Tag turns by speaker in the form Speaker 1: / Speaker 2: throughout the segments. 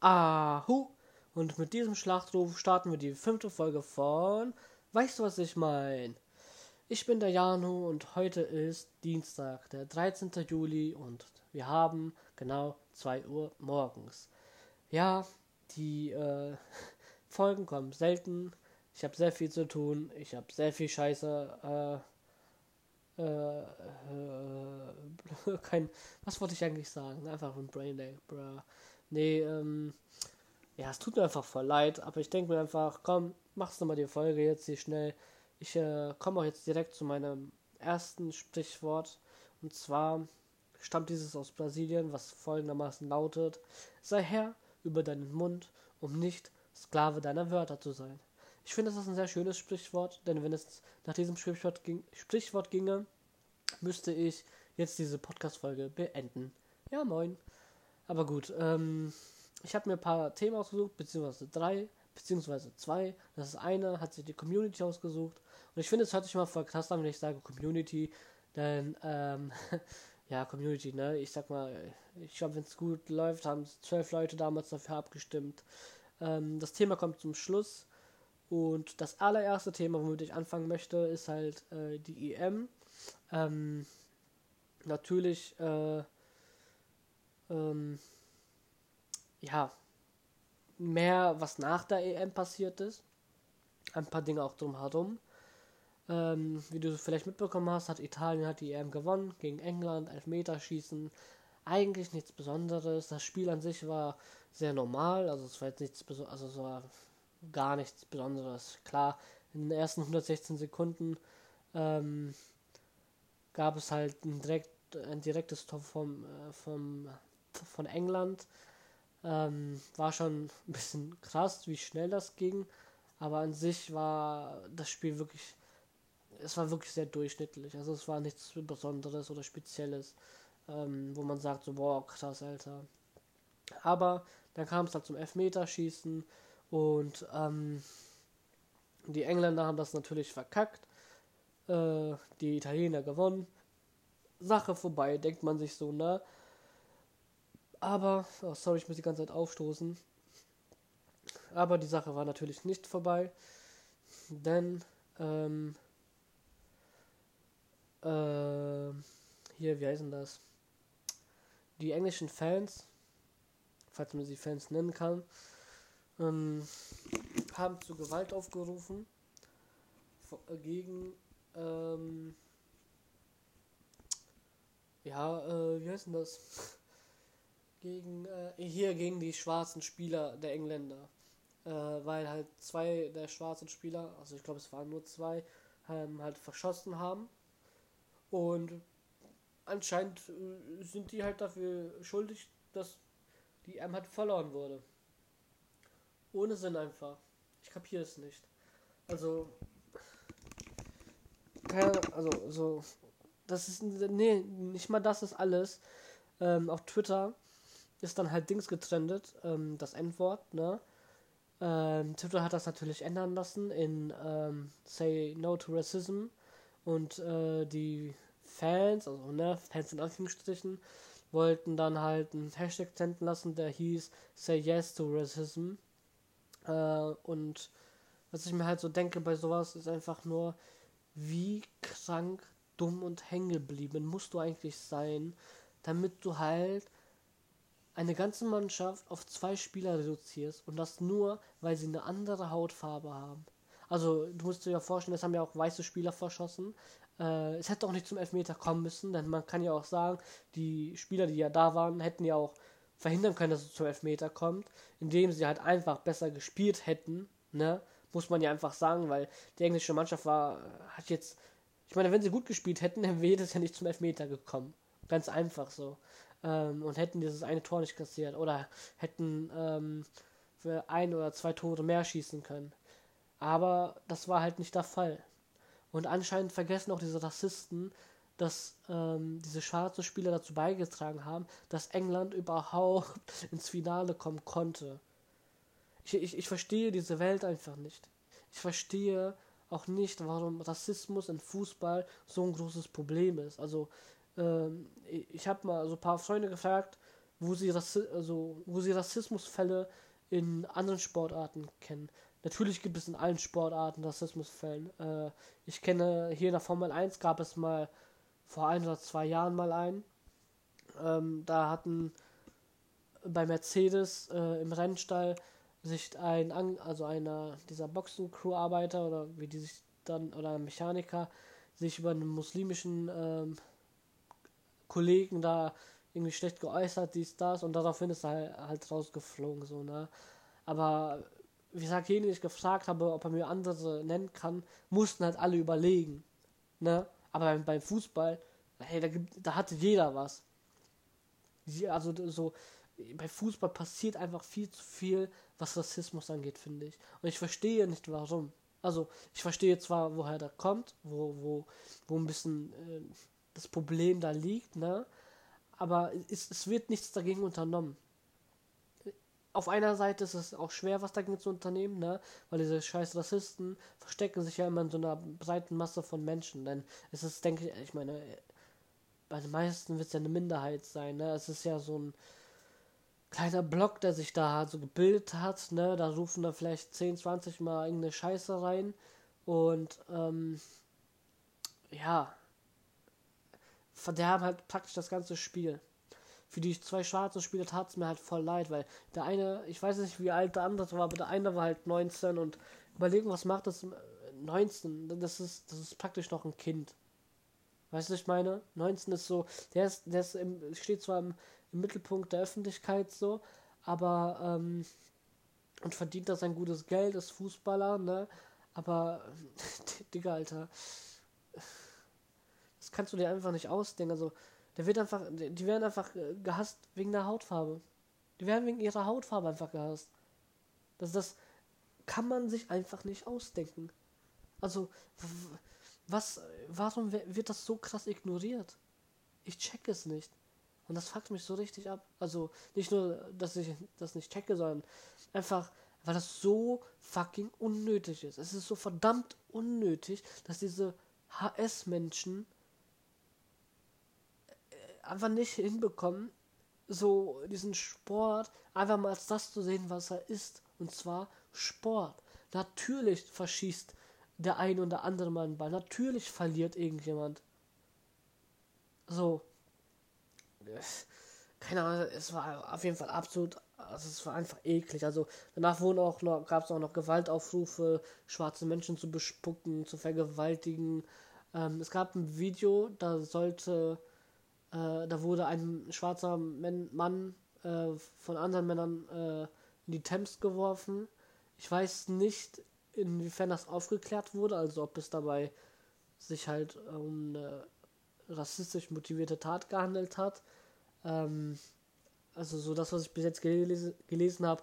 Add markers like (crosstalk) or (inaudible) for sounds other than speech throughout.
Speaker 1: Ahu! Und mit diesem Schlachtruf starten wir die fünfte Folge von Weißt du, was ich mein? Ich bin der Janu und heute ist Dienstag, der 13. Juli und wir haben genau 2 Uhr morgens. Ja, die äh, (laughs) Folgen kommen selten. Ich habe sehr viel zu tun. Ich habe sehr viel Scheiße. Äh, äh, äh, (laughs) kein. Was wollte ich eigentlich sagen? Einfach ein Brain Day, bruh. Nee, ähm. Ja, es tut mir einfach voll leid, aber ich denke mir einfach, komm, machst du mal die Folge jetzt hier schnell. Ich äh, komme auch jetzt direkt zu meinem ersten Sprichwort. Und zwar stammt dieses aus Brasilien, was folgendermaßen lautet: Sei Herr über deinen Mund, um nicht Sklave deiner Wörter zu sein. Ich finde, das ist ein sehr schönes Sprichwort, denn wenn es nach diesem Sprichwort, ging, Sprichwort ginge, müsste ich jetzt diese Podcast-Folge beenden. Ja, moin. Aber gut, ähm, ich habe mir ein paar Themen ausgesucht, beziehungsweise drei, beziehungsweise zwei. Das ist eine, hat sich die Community ausgesucht. Und ich finde, es hört sich mal voll krass an, wenn ich sage Community, denn, ähm, (laughs) ja, Community, ne? Ich sag mal, ich glaube, wenn es gut läuft, haben zwölf Leute damals dafür abgestimmt. Ähm, das Thema kommt zum Schluss. Und das allererste Thema, womit ich anfangen möchte, ist halt äh, die EM. Ähm, natürlich, äh, ähm, ja, mehr, was nach der EM passiert ist. Ein paar Dinge auch drumherum. Ähm, wie du vielleicht mitbekommen hast, hat Italien hat die EM gewonnen gegen England, Elfmeterschießen. Eigentlich nichts Besonderes. Das Spiel an sich war sehr normal, also es war jetzt nichts Besonderes, also es war gar nichts Besonderes. Klar, in den ersten 116 Sekunden ähm, gab es halt ein, direkt, ein direktes Tor vom, äh, vom, von England. Ähm, war schon ein bisschen krass, wie schnell das ging. Aber an sich war das Spiel wirklich, es war wirklich sehr durchschnittlich. Also es war nichts Besonderes oder Spezielles, ähm, wo man sagt so, boah, krass, Alter. Aber dann kam es halt zum Elfmeterschießen und ähm, die Engländer haben das natürlich verkackt. Äh, die Italiener gewonnen. Sache vorbei, denkt man sich so, ne? Aber, oh sorry, ich muss die ganze Zeit aufstoßen. Aber die Sache war natürlich nicht vorbei, denn ähm, äh, hier, wie heißen das? Die englischen Fans, falls man sie Fans nennen kann, ähm, haben zu Gewalt aufgerufen gegen ähm, ja, äh, wie heißt das? Gegen, äh, hier gegen die schwarzen Spieler der Engländer. Äh, weil halt zwei der schwarzen Spieler, also ich glaube es waren nur zwei, ähm, halt verschossen haben. Und anscheinend äh, sind die halt dafür schuldig, dass die M halt verloren wurde. Ohne Sinn einfach. Ich kapiere es nicht. Also. Also, so. Das ist. Nee, nicht mal das ist alles. Ähm, auf Twitter ist dann halt Dings getrendet, ähm, das Endwort, ne? Ähm, Twitter hat das natürlich ändern lassen in ähm, Say No to Racism und äh, die Fans, also ne, Fans in Anführungsstrichen, wollten dann halt einen Hashtag senden lassen, der hieß Say Yes to Racism. Äh, und was ich mir halt so denke bei sowas ist einfach nur, wie krank, dumm und hängen geblieben musst du eigentlich sein, damit du halt eine ganze Mannschaft auf zwei Spieler reduzierst und das nur, weil sie eine andere Hautfarbe haben. Also, du musst dir ja vorstellen, es haben ja auch weiße Spieler verschossen. Äh, es hätte auch nicht zum Elfmeter kommen müssen, denn man kann ja auch sagen, die Spieler, die ja da waren, hätten ja auch verhindern können, dass es zum Elfmeter kommt, indem sie halt einfach besser gespielt hätten, ne? Muss man ja einfach sagen, weil die englische Mannschaft war, hat jetzt, ich meine, wenn sie gut gespielt hätten, (laughs) dann wäre es ja nicht zum Elfmeter gekommen. Ganz einfach so ähm, und hätten dieses eine Tor nicht kassiert oder hätten ähm, für ein oder zwei Tore mehr schießen können. Aber das war halt nicht der Fall. Und anscheinend vergessen auch diese Rassisten, dass ähm, diese schwarzen Spieler dazu beigetragen haben, dass England überhaupt (laughs) ins Finale kommen konnte. Ich, ich, ich verstehe diese Welt einfach nicht. Ich verstehe auch nicht, warum Rassismus im Fußball so ein großes Problem ist. Also ähm, ich habe mal so ein paar Freunde gefragt, wo sie, Rassi also, wo sie Rassismusfälle in anderen Sportarten kennen. Natürlich gibt es in allen Sportarten Rassismusfällen. Äh, ich kenne hier in der Formel 1 gab es mal vor ein oder zwei Jahren mal einen. Ähm, da hatten bei Mercedes äh, im Rennstall sich ein, also einer dieser Boxen-Crew-Arbeiter oder wie die sich dann, oder ein Mechaniker, sich über einen muslimischen ähm, Kollegen da irgendwie schlecht geäußert, dies, das, und daraufhin ist er halt, halt rausgeflogen, so, ne. Aber wie gesagt, jeden, den ich gefragt habe, ob er mir andere nennen kann, mussten halt alle überlegen, ne. Aber beim, beim Fußball, hey, da, gibt, da hatte jeder was. Also so, bei Fußball passiert einfach viel zu viel, was Rassismus angeht, finde ich. Und ich verstehe nicht warum. Also, ich verstehe zwar, woher der kommt, wo, wo, wo ein bisschen äh, das Problem da liegt, ne? Aber es, es wird nichts dagegen unternommen. Auf einer Seite ist es auch schwer, was dagegen zu unternehmen, ne? Weil diese scheiß Rassisten verstecken sich ja immer in so einer breiten Masse von Menschen. Denn es ist, denke ich, ich meine, bei den meisten wird es ja eine Minderheit sein, ne? Es ist ja so ein kleiner Block, der sich da so gebildet hat, ne? Da rufen da vielleicht 10, 20 Mal irgendeine Scheiße rein. Und ähm, ja, verderben halt praktisch das ganze Spiel. Für die zwei schwarzen Spieler tat es mir halt voll leid, weil der eine, ich weiß nicht, wie alt der andere war, aber der eine war halt 19 und überlegen, was macht das 19? Das ist, das ist praktisch noch ein Kind. Weißt du, was ich meine? 19 ist so, der ist, der ist im, steht zwar im, im Mittelpunkt der Öffentlichkeit so, aber ähm, und verdient da sein gutes Geld, ist Fußballer, ne? Aber, (laughs) Digga, Alter, das kannst du dir einfach nicht ausdenken. Also, der wird einfach, die werden einfach gehasst wegen der Hautfarbe. Die werden wegen ihrer Hautfarbe einfach gehasst. Das, das kann man sich einfach nicht ausdenken. Also, was, warum wird das so krass ignoriert? Ich check es nicht. Und das fuckt mich so richtig ab. Also, nicht nur, dass ich das nicht checke, sondern einfach, weil das so fucking unnötig ist. Es ist so verdammt unnötig, dass diese HS-Menschen äh, einfach nicht hinbekommen, so diesen Sport einfach mal als das zu sehen, was er ist. Und zwar Sport. Natürlich verschießt der ein oder andere mal einen Ball. Natürlich verliert irgendjemand. So. Keine Ahnung, es war auf jeden Fall absolut, also es war einfach eklig. Also danach wurden auch noch, gab es auch noch Gewaltaufrufe, schwarze Menschen zu bespucken, zu vergewaltigen. Ähm, es gab ein Video, da sollte, äh, da wurde ein schwarzer Men Mann äh, von anderen Männern äh, in die Thames geworfen. Ich weiß nicht, inwiefern das aufgeklärt wurde, also ob es dabei sich halt um eine rassistisch motivierte Tat gehandelt hat. Ähm, also so das, was ich bis jetzt gelesen, gelesen habe,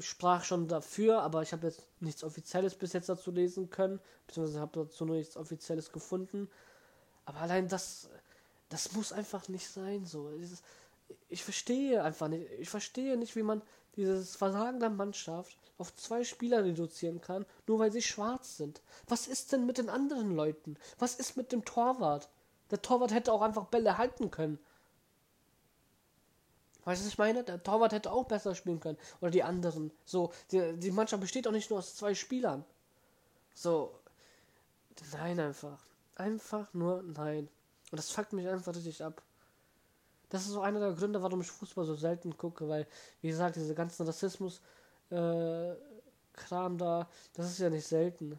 Speaker 1: sprach schon dafür, aber ich habe jetzt nichts Offizielles bis jetzt dazu lesen können, beziehungsweise habe dazu nur nichts Offizielles gefunden. Aber allein das, das muss einfach nicht sein so. Ich verstehe einfach nicht, ich verstehe nicht, wie man dieses Versagen der Mannschaft auf zwei Spieler reduzieren kann, nur weil sie schwarz sind. Was ist denn mit den anderen Leuten? Was ist mit dem Torwart? Der Torwart hätte auch einfach Bälle halten können. Weißt du, was ich meine? Der Torwart hätte auch besser spielen können. Oder die anderen. So, die, die Mannschaft besteht auch nicht nur aus zwei Spielern. So. Nein, einfach. Einfach nur nein. Und das fuckt mich einfach richtig ab. Das ist so einer der Gründe, warum ich Fußball so selten gucke, weil, wie gesagt, diese ganzen Rassismus, äh, da, das ist ja nicht selten.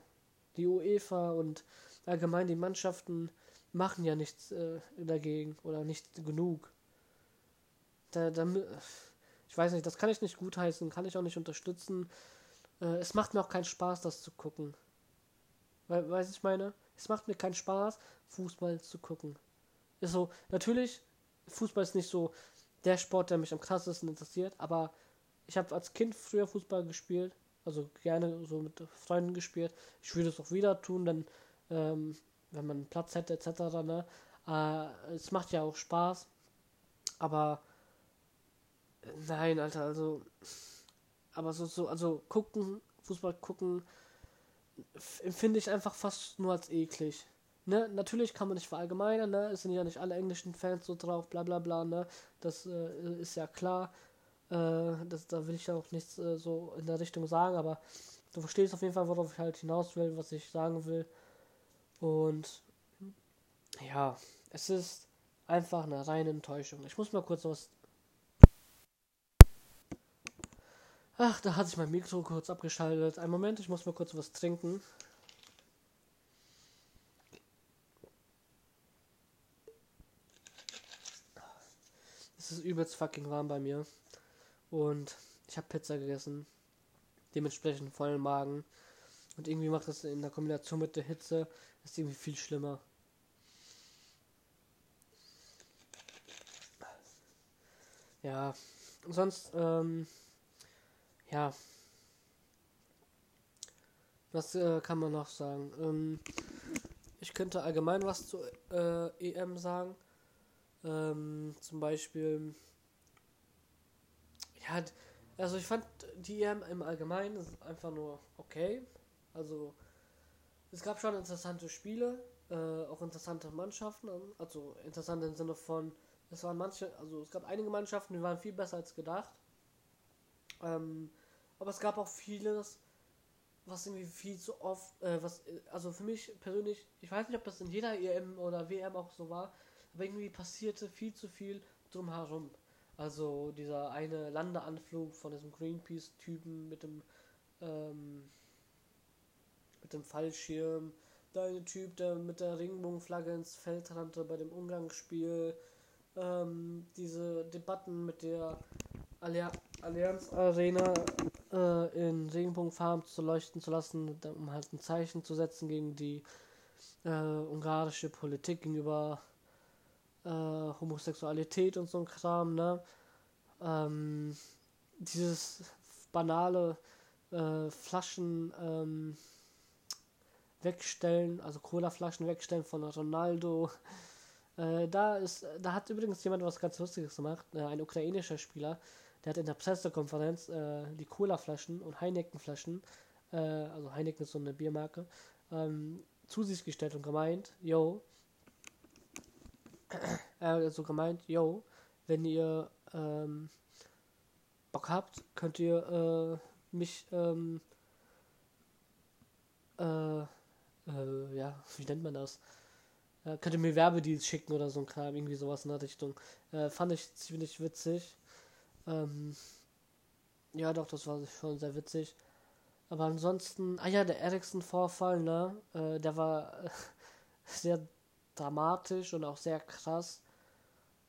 Speaker 1: Die UEFA und allgemein die Mannschaften machen ja nichts äh, dagegen oder nicht genug. Da, da, ich weiß nicht, das kann ich nicht gutheißen, kann ich auch nicht unterstützen. Äh, es macht mir auch keinen Spaß, das zu gucken. Weil, weiß ich meine? Es macht mir keinen Spaß, Fußball zu gucken. Ist so, natürlich, Fußball ist nicht so der Sport, der mich am krassesten interessiert, aber ich habe als Kind früher Fußball gespielt, also gerne so mit Freunden gespielt. Ich würde es auch wieder tun, denn ähm, wenn man Platz hätte etc. Ne? Äh, es macht ja auch Spaß, aber äh, nein, Alter, also aber so so also gucken, Fußball gucken empfinde ich einfach fast nur als eklig. ne, natürlich kann man nicht verallgemeinern, ne, es sind ja nicht alle englischen Fans so drauf, bla bla bla, ne, das äh, ist ja klar, äh, das, da will ich ja auch nichts äh, so in der Richtung sagen, aber du verstehst auf jeden Fall, worauf ich halt hinaus will, was ich sagen will. Und ja, es ist einfach eine reine Enttäuschung. Ich muss mal kurz was. Ach, da hat sich mein Mikro kurz abgeschaltet. Ein Moment, ich muss mal kurz was trinken. Es ist übelst fucking warm bei mir. Und ich habe Pizza gegessen. Dementsprechend vollen Magen. Und irgendwie macht das in der Kombination mit der Hitze ist irgendwie viel schlimmer. Ja, sonst, ähm, ja. Was äh, kann man noch sagen? Ähm, ich könnte allgemein was zu äh, EM sagen. Ähm, zum Beispiel, ja, also ich fand die EM im Allgemeinen einfach nur okay. Also es gab schon interessante Spiele, äh, auch interessante Mannschaften, also interessant im Sinne von, es waren manche, also es gab einige Mannschaften, die waren viel besser als gedacht. Ähm, aber es gab auch vieles, was irgendwie viel zu oft, äh, was, also für mich persönlich, ich weiß nicht, ob das in jeder EM oder WM auch so war, aber irgendwie passierte viel zu viel drumherum. Also dieser eine Landeanflug von diesem Greenpeace-Typen mit dem, ähm, mit dem Fallschirm, der eine Typ, der mit der Regenbogenflagge ins Feld rannte bei dem Umgangsspiel, ähm, diese Debatten mit der Allianz Arena äh, in Regenbogenfarben zu leuchten zu lassen, um halt ein Zeichen zu setzen gegen die äh, ungarische Politik gegenüber äh, Homosexualität und so ein Kram, ne? Ähm, dieses banale äh, Flaschen ähm, wegstellen, also Cola-Flaschen wegstellen von Ronaldo, äh, da ist, da hat übrigens jemand was ganz Lustiges gemacht, äh, ein ukrainischer Spieler, der hat in der Pressekonferenz äh, die Cola-Flaschen und Heineken-Flaschen, äh, also Heineken ist so eine Biermarke, ähm, zu sich gestellt und gemeint, yo, (clears throat) er hat so gemeint, yo, wenn ihr ähm, Bock habt, könnt ihr äh, mich ähm, äh, äh, ja, wie nennt man das? Äh, könnte mir Werbedienst schicken oder so ein Kram, irgendwie sowas in der Richtung. Äh, fand ich ziemlich witzig. Ähm, ja, doch, das war schon sehr witzig. Aber ansonsten, ah ja, der Ericsson-Vorfall, ne, äh, der war (laughs) sehr dramatisch und auch sehr krass.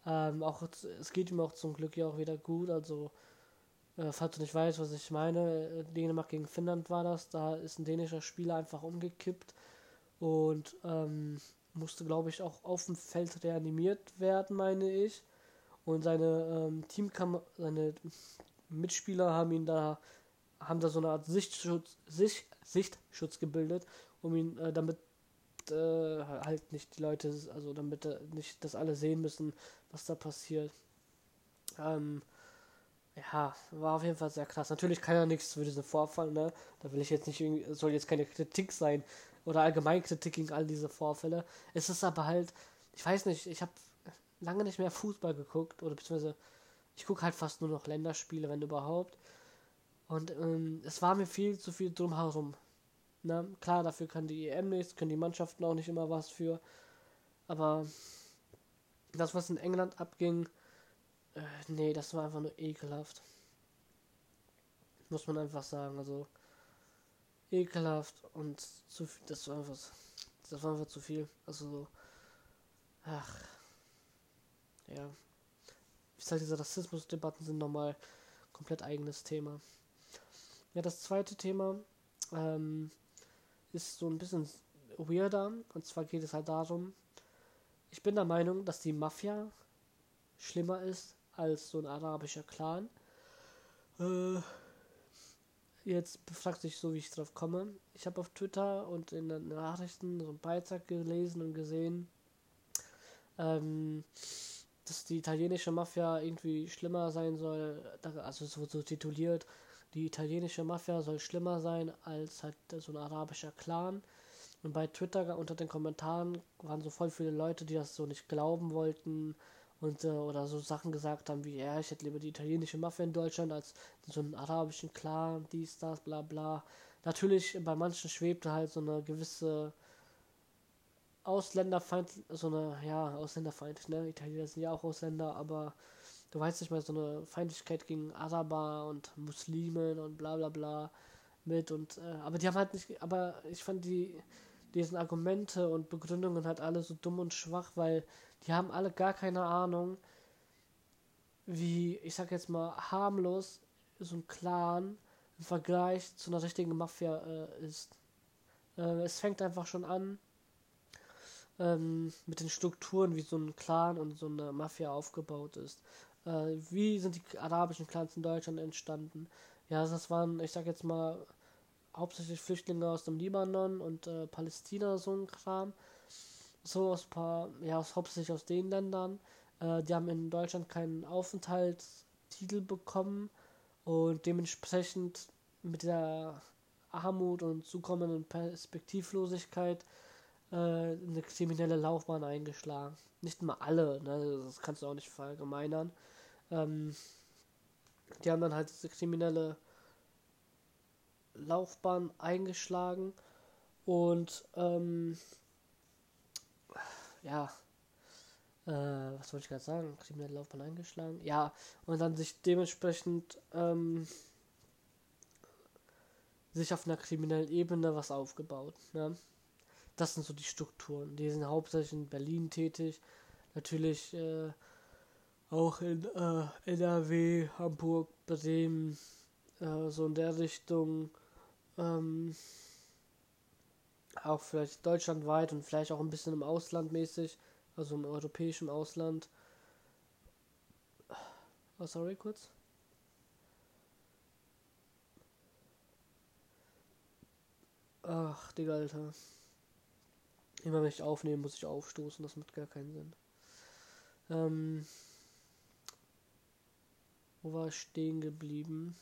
Speaker 1: Ähm, auch, es geht ihm auch zum Glück ja auch wieder gut, also, äh, falls du nicht weißt, was ich meine, äh, Dänemark gegen Finnland war das, da ist ein dänischer Spieler einfach umgekippt und, ähm, musste, glaube ich, auch auf dem Feld reanimiert werden, meine ich. Und seine ähm, Teamkam seine Mitspieler haben ihn da, haben da so eine Art Sichtschutz, Sicht, Sichtschutz gebildet, um ihn, äh, damit äh, halt nicht die Leute, also damit äh, nicht, dass alle sehen müssen, was da passiert. Ähm, ja, war auf jeden Fall sehr krass. Natürlich kann ja nichts für diesen Vorfall, ne? Da will ich jetzt nicht soll jetzt keine Kritik sein oder allgemein Kritik gegen all diese Vorfälle. Es ist aber halt, ich weiß nicht, ich habe lange nicht mehr Fußball geguckt oder beziehungsweise ich gucke halt fast nur noch Länderspiele, wenn überhaupt. Und ähm, es war mir viel zu viel drumherum. Na, klar, dafür kann die EM nichts, können die Mannschaften auch nicht immer was für. Aber das, was in England abging, äh, nee, das war einfach nur ekelhaft. Muss man einfach sagen. Also, ekelhaft und zu viel, das war einfach, das war einfach zu viel. Also so, ach, ja. Ich sage, diese Rassismusdebatten sind nochmal komplett eigenes Thema. Ja, das zweite Thema ähm, ist so ein bisschen weirder. Und zwar geht es halt darum, ich bin der Meinung, dass die Mafia schlimmer ist als so ein arabischer Clan. Äh, jetzt befragt sich so, wie ich drauf komme. Ich habe auf Twitter und in den Nachrichten so einen Beitrag gelesen und gesehen, ähm, dass die italienische Mafia irgendwie schlimmer sein soll, also so, so tituliert, die italienische Mafia soll schlimmer sein als halt so ein arabischer Clan. Und bei Twitter unter den Kommentaren waren so voll viele Leute, die das so nicht glauben wollten und äh, oder so Sachen gesagt haben wie, ja, ich hätte lieber die italienische Mafia in Deutschland als so einen arabischen Clan, dies, das, bla bla. Natürlich, bei manchen schwebte halt so eine gewisse Ausländerfeind, so eine, ja, Ausländerfeind, ne? Italiener sind ja auch Ausländer, aber du weißt nicht mal, so eine Feindlichkeit gegen Araber und Muslimen und bla bla bla mit und, äh, aber die haben halt nicht, aber ich fand die, diesen Argumente und Begründungen halt alle so dumm und schwach, weil die haben alle gar keine Ahnung, wie, ich sag jetzt mal, harmlos so ein Clan im Vergleich zu einer richtigen Mafia äh, ist. Äh, es fängt einfach schon an ähm, mit den Strukturen, wie so ein Clan und so eine Mafia aufgebaut ist. Äh, wie sind die arabischen Clans in Deutschland entstanden? Ja, das waren, ich sag jetzt mal, hauptsächlich Flüchtlinge aus dem Libanon und äh, Palästina, so ein Kram. So aus paar, ja, aus, hauptsächlich aus den Ländern. Äh, die haben in Deutschland keinen Aufenthaltstitel bekommen und dementsprechend mit der Armut und zukommenden Perspektivlosigkeit äh, eine kriminelle Laufbahn eingeschlagen. Nicht mal alle, ne? das kannst du auch nicht verallgemeinern. Ähm, die haben dann halt diese kriminelle Laufbahn eingeschlagen und ähm, ja, äh, was wollte ich gerade sagen? Kriminelle Laufbahn eingeschlagen. Ja, und dann sich dementsprechend ähm, sich auf einer kriminellen Ebene was aufgebaut. Ne? Das sind so die Strukturen. Die sind hauptsächlich in Berlin tätig. Natürlich äh, auch in äh, NRW, Hamburg, Bremen, äh, so in der Richtung. Ähm, auch vielleicht deutschlandweit und vielleicht auch ein bisschen im Ausland mäßig, also im europäischen Ausland. Oh, sorry, kurz. Ach, Digga, Alter. Immer wenn ich aufnehme, muss ich aufstoßen, das macht gar keinen Sinn. Ähm, wo war ich stehen geblieben?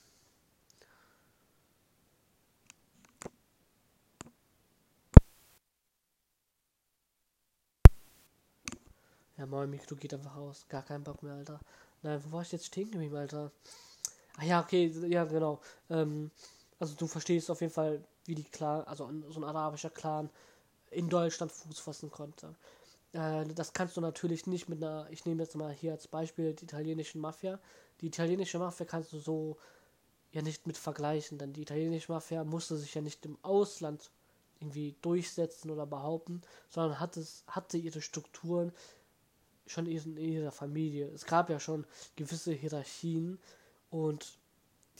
Speaker 1: Ja, mein Mikro geht einfach aus. Gar kein Bock mehr, Alter. Nein, wo war ich jetzt stehen geblieben, Alter? Ah ja, okay, ja, genau. Ähm, also du verstehst auf jeden Fall, wie die Clan, also so ein arabischer Clan in Deutschland Fuß fassen konnte. Äh, das kannst du natürlich nicht mit einer, ich nehme jetzt mal hier als Beispiel die italienische Mafia. Die italienische Mafia kannst du so ja nicht mit vergleichen, denn die italienische Mafia musste sich ja nicht im Ausland irgendwie durchsetzen oder behaupten, sondern hat es, hatte ihre Strukturen, schon in ihrer Familie. Es gab ja schon gewisse Hierarchien und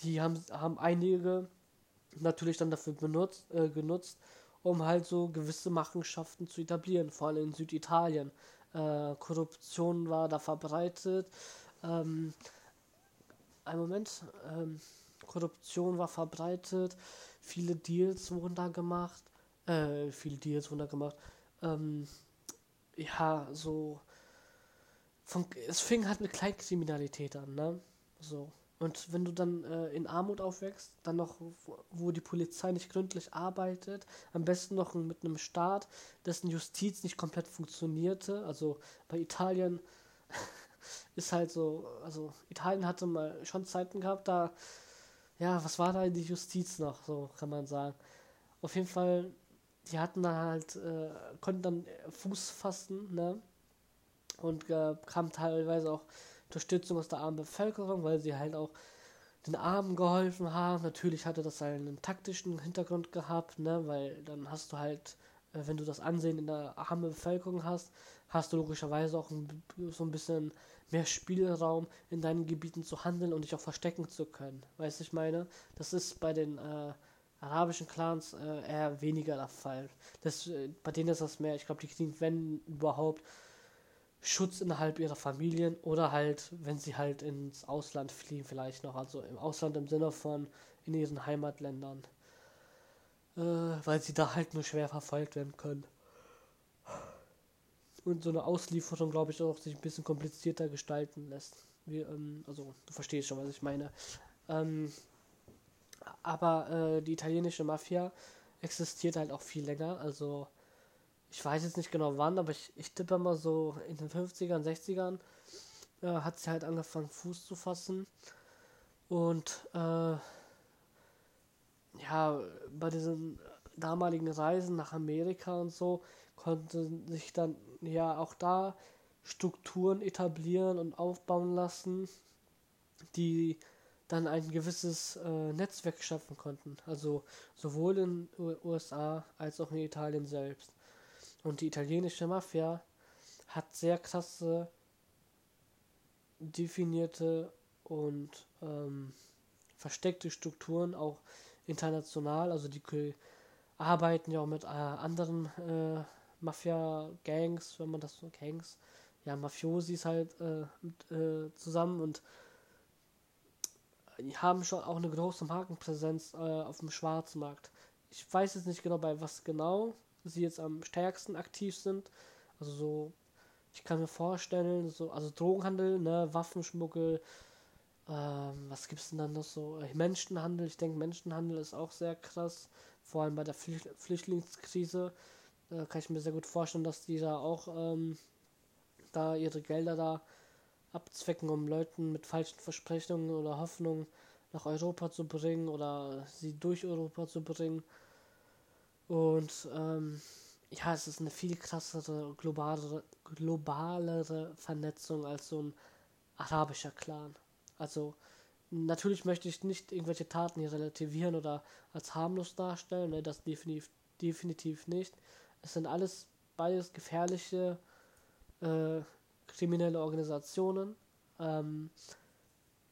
Speaker 1: die haben, haben einige natürlich dann dafür benutzt, äh, genutzt, um halt so gewisse Machenschaften zu etablieren, vor allem in Süditalien. Äh, Korruption war da verbreitet. Ähm, ein Moment. Ähm, Korruption war verbreitet. Viele Deals wurden da gemacht. Äh, viele Deals wurden da gemacht. Ähm, ja, so von, es fing halt mit Kleinkriminalität an, ne? So. Und wenn du dann äh, in Armut aufwächst, dann noch, wo, die Polizei nicht gründlich arbeitet, am besten noch mit einem Staat, dessen Justiz nicht komplett funktionierte. Also bei Italien (laughs) ist halt so, also Italien hatte mal schon Zeiten gehabt, da, ja, was war da die Justiz noch, so kann man sagen. Auf jeden Fall, die hatten da halt, äh, konnten dann Fuß fassen, ne? und äh, kam teilweise auch Unterstützung aus der armen Bevölkerung, weil sie halt auch den Armen geholfen haben. Natürlich hatte das einen taktischen Hintergrund gehabt, ne, weil dann hast du halt, äh, wenn du das Ansehen in der armen Bevölkerung hast, hast du logischerweise auch ein, so ein bisschen mehr Spielraum in deinen Gebieten zu handeln und dich auch verstecken zu können. Weißt du, ich meine, das ist bei den äh, arabischen Clans äh, eher weniger der Fall. Das, äh, bei denen ist das mehr, ich glaube, die kriegen, wenn überhaupt, Schutz innerhalb ihrer Familien oder halt, wenn sie halt ins Ausland fliehen, vielleicht noch, also im Ausland im Sinne von in ihren Heimatländern, äh, weil sie da halt nur schwer verfolgt werden können. Und so eine Auslieferung, glaube ich, auch sich ein bisschen komplizierter gestalten lässt. Wie, ähm, also, du verstehst schon, was ich meine. Ähm, aber äh, die italienische Mafia existiert halt auch viel länger. Also ich weiß jetzt nicht genau wann, aber ich, ich tippe mal so in den 50ern, 60ern äh, hat sie halt angefangen Fuß zu fassen. Und äh, ja, bei diesen damaligen Reisen nach Amerika und so konnten sich dann ja auch da Strukturen etablieren und aufbauen lassen, die dann ein gewisses äh, Netzwerk schaffen konnten. Also sowohl in den USA als auch in Italien selbst. Und die italienische Mafia hat sehr krasse, definierte und ähm, versteckte Strukturen, auch international. Also die arbeiten ja auch mit äh, anderen äh, Mafia-Gangs, wenn man das so Gangs, ja, Mafiosis halt äh, mit, äh, zusammen und haben schon auch eine große Markenpräsenz äh, auf dem Schwarzmarkt. Ich weiß jetzt nicht genau, bei was genau sie jetzt am stärksten aktiv sind. Also so, ich kann mir vorstellen, so, also Drogenhandel, ne, Waffenschmuggel, ähm, was es denn dann noch so? Äh, Menschenhandel, ich denke, Menschenhandel ist auch sehr krass. Vor allem bei der Flücht Flüchtlingskrise äh, kann ich mir sehr gut vorstellen, dass die da auch ähm, da ihre Gelder da abzwecken, um Leuten mit falschen Versprechungen oder Hoffnungen nach Europa zu bringen oder sie durch Europa zu bringen. Und ähm, ja, es ist eine viel krassere, globalere, globalere Vernetzung als so ein arabischer Clan. Also natürlich möchte ich nicht irgendwelche Taten hier relativieren oder als harmlos darstellen, ne, das definitiv, definitiv nicht. Es sind alles beides gefährliche äh, kriminelle Organisationen. Ähm,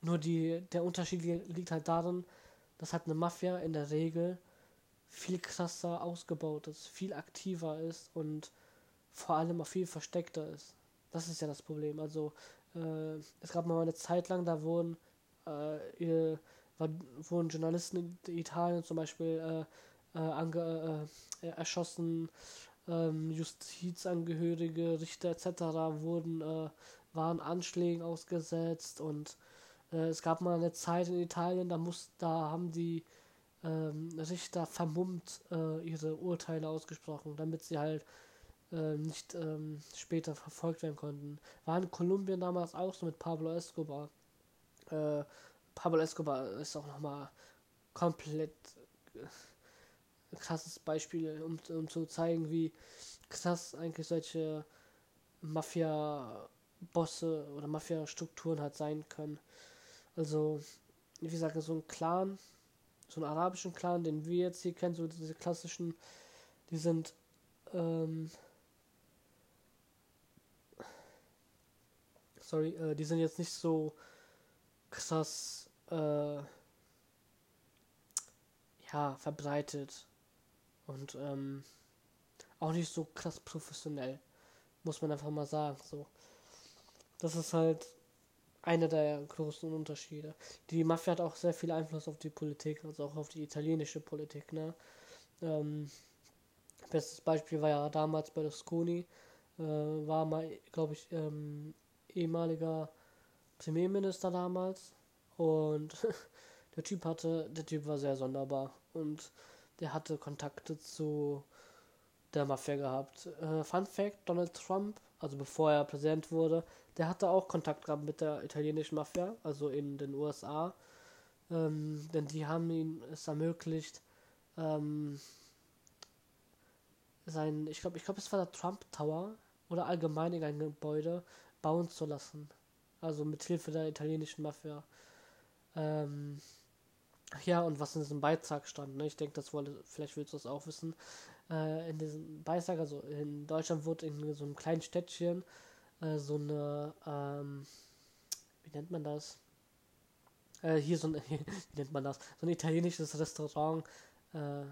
Speaker 1: nur die, der Unterschied liegt halt darin, dass halt eine Mafia in der Regel viel krasser ausgebaut ist, viel aktiver ist und vor allem auch viel versteckter ist. Das ist ja das Problem. Also äh, es gab mal eine Zeit lang, da wurden, äh, wurden Journalisten in Italien zum Beispiel äh, äh ange, äh, erschossen, ähm, Justizangehörige, Richter etc. wurden, waren Anschlägen ausgesetzt und es gab mal eine Zeit in Italien, da muss, da haben die ähm, Richter vermummt ihre Urteile ausgesprochen, damit sie halt äh, nicht ähm, später verfolgt werden konnten. War in Kolumbien damals auch so mit Pablo Escobar. Äh, Pablo Escobar ist auch nochmal komplett äh, krasses Beispiel, um, um zu zeigen, wie krass eigentlich solche Mafia-Bosse oder Mafia-Strukturen halt sein können. Also, wie gesagt, so ein Clan, so einen arabischen Clan, den wir jetzt hier kennen, so diese klassischen, die sind ähm, sorry, äh, die sind jetzt nicht so krass, äh, ja, verbreitet und ähm, auch nicht so krass professionell, muss man einfach mal sagen. So, das ist halt einer der großen Unterschiede. Die Mafia hat auch sehr viel Einfluss auf die Politik, also auch auf die italienische Politik. Ne? Ähm, bestes Beispiel war ja damals Berlusconi, äh, war mal, glaube ich, ähm, ehemaliger Premierminister damals. Und (laughs) der Typ hatte, der Typ war sehr sonderbar. Und der hatte Kontakte zu der Mafia gehabt. Äh, Fun Fact: Donald Trump, also bevor er Präsident wurde, der hatte auch Kontakt gehabt mit der italienischen Mafia, also in den USA. Ähm, denn die haben ihm es ermöglicht, ähm, sein, ich glaube, ich glaube, es war der Trump Tower oder allgemein in ein Gebäude, bauen zu lassen. Also mit Hilfe der italienischen Mafia. Ähm, ja, und was in diesem Beitrag stand, ne? Ich denke, das wollte, vielleicht willst du das auch wissen. Äh, in diesem Beitrag, also in Deutschland wurde in so einem kleinen Städtchen äh, so eine, ähm, wie nennt man das? Äh, hier so ein, (laughs) wie nennt man das? So ein italienisches Restaurant, äh,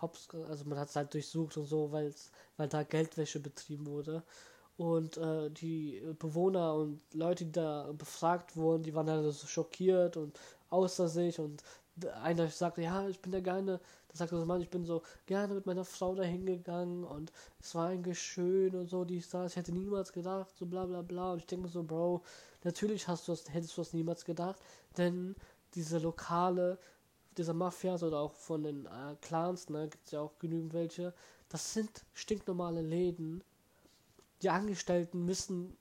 Speaker 1: Hops, also man hat es halt durchsucht und so, weil da Geldwäsche betrieben wurde. Und äh, die Bewohner und Leute, die da befragt wurden, die waren halt so schockiert und außer sich. Und einer sagte, ja, ich bin da gerne, sagte so Mann, ich bin so gerne mit meiner Frau da hingegangen und es war eigentlich schön und so, die da, ich hätte niemals gedacht, so bla bla bla. Und ich denke so, Bro, natürlich hast du das, hättest du das niemals gedacht, denn diese Lokale dieser Mafias oder auch von den äh, Clans, ne, gibt es ja auch genügend welche, das sind stinknormale Läden. Die Angestellten müssen,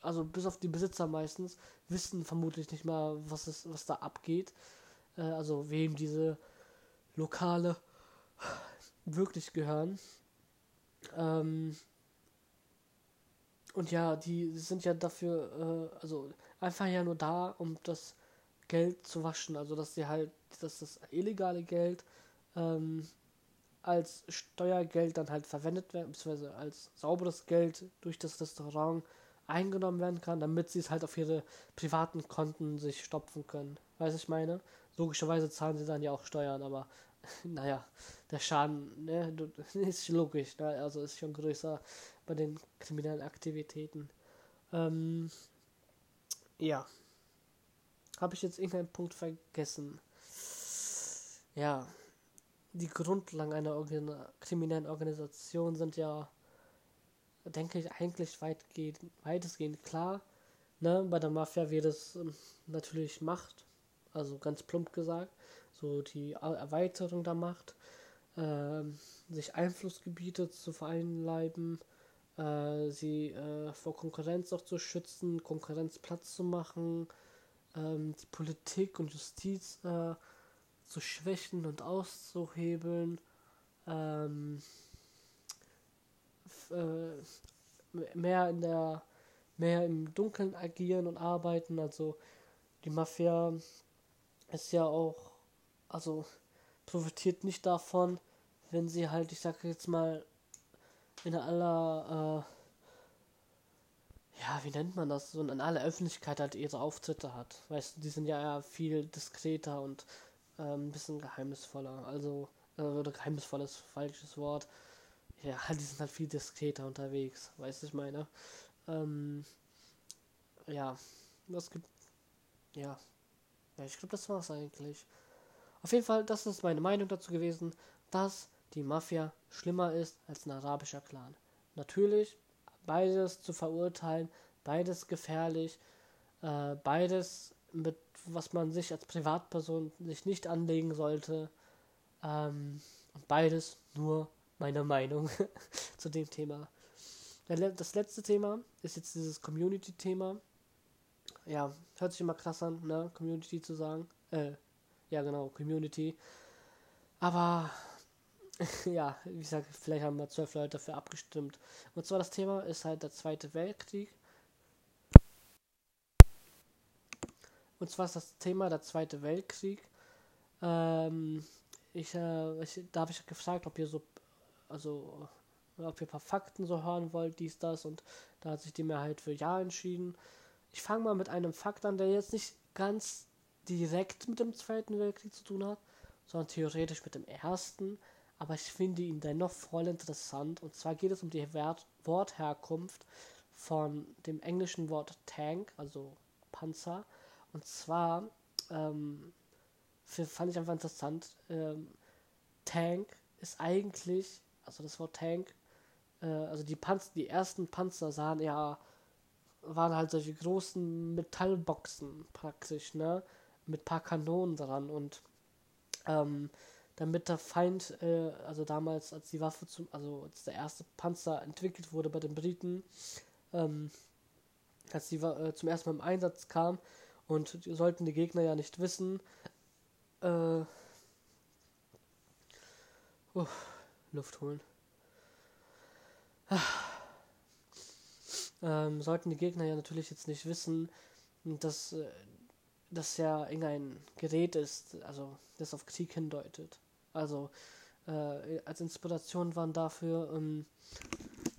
Speaker 1: also bis auf die Besitzer meistens, wissen vermutlich nicht mal, was, es, was da abgeht. Äh, also wem diese Lokale wirklich gehören. Ähm, und ja, die sind ja dafür, äh, also einfach ja nur da, um das Geld zu waschen. Also dass sie halt, dass das illegale Geld ähm, als Steuergeld dann halt verwendet werden, beziehungsweise als sauberes Geld durch das Restaurant eingenommen werden kann, damit sie es halt auf ihre privaten Konten sich stopfen können. Weiß ich meine? Logischerweise zahlen sie dann ja auch Steuern, aber naja, der Schaden ne, (laughs) ist logisch, ne? also ist schon größer bei den kriminellen Aktivitäten. Ähm, ja. Habe ich jetzt irgendeinen Punkt vergessen? Ja. Die Grundlagen einer Organ kriminellen Organisation sind ja, denke ich, eigentlich weitgehend, weitestgehend klar. Ne? Bei der Mafia wird es ähm, natürlich Macht, also ganz plump gesagt, so die Erweiterung der Macht, äh, sich Einflussgebiete zu vereinleiben, äh, sie äh, vor Konkurrenz auch zu schützen, Konkurrenz Platz zu machen, ähm, die Politik und Justiz äh, zu schwächen und auszuhebeln, ähm, äh, mehr in der mehr im Dunkeln agieren und arbeiten. Also die Mafia ist ja auch, also profitiert nicht davon, wenn sie halt, ich sage jetzt mal, in aller äh, ja, wie nennt man das, so in aller Öffentlichkeit halt ihre Auftritte hat. Weißt du, die sind ja viel diskreter und ähm, ein bisschen geheimnisvoller. Also, äh, oder geheimnisvoll ist falsches Wort. Ja, (laughs) die sind halt viel diskreter unterwegs, weißt du, ich meine. Ähm, ja, das gibt, ja, ja, ich glaube, das war's eigentlich. Auf jeden Fall, das ist meine Meinung dazu gewesen, dass die Mafia schlimmer ist als ein arabischer Clan. Natürlich beides zu verurteilen, beides gefährlich, äh, beides mit was man sich als Privatperson sich nicht anlegen sollte. Ähm, beides nur meine Meinung (laughs) zu dem Thema. Das letzte Thema ist jetzt dieses Community-Thema. Ja, hört sich immer krass an, ne? Community zu sagen. Äh, ja, genau, Community. Aber (laughs) ja, wie gesagt, vielleicht haben wir zwölf Leute dafür abgestimmt. Und zwar das Thema ist halt der Zweite Weltkrieg. Und zwar ist das Thema der Zweite Weltkrieg. Ähm, ich, äh, ich, da habe ich gefragt, ob ihr so, also, ob ihr ein paar Fakten so hören wollt, dies, das, und da hat sich die Mehrheit für Ja entschieden. Ich fange mal mit einem Fakt an, der jetzt nicht ganz direkt mit dem Zweiten Weltkrieg zu tun hat, sondern theoretisch mit dem Ersten aber ich finde ihn dennoch voll interessant. Und zwar geht es um die Wert Wortherkunft von dem englischen Wort Tank, also Panzer. Und zwar ähm, fand ich einfach interessant. Ähm, Tank ist eigentlich, also das Wort Tank, äh, also die Panzer, die ersten Panzer sahen ja, waren halt solche großen Metallboxen praktisch, ne? Mit paar Kanonen dran und ähm, damit der Feind, äh, also damals, als die Waffe zum, also als der erste Panzer entwickelt wurde bei den Briten, ähm, als die äh, zum ersten Mal im Einsatz kam und sollten die Gegner ja nicht wissen, äh, uh, Luft holen. Ähm, sollten die Gegner ja natürlich jetzt nicht wissen, dass äh, das ja irgendein Gerät ist, also das auf Krieg hindeutet. Also äh, als Inspiration waren dafür ähm,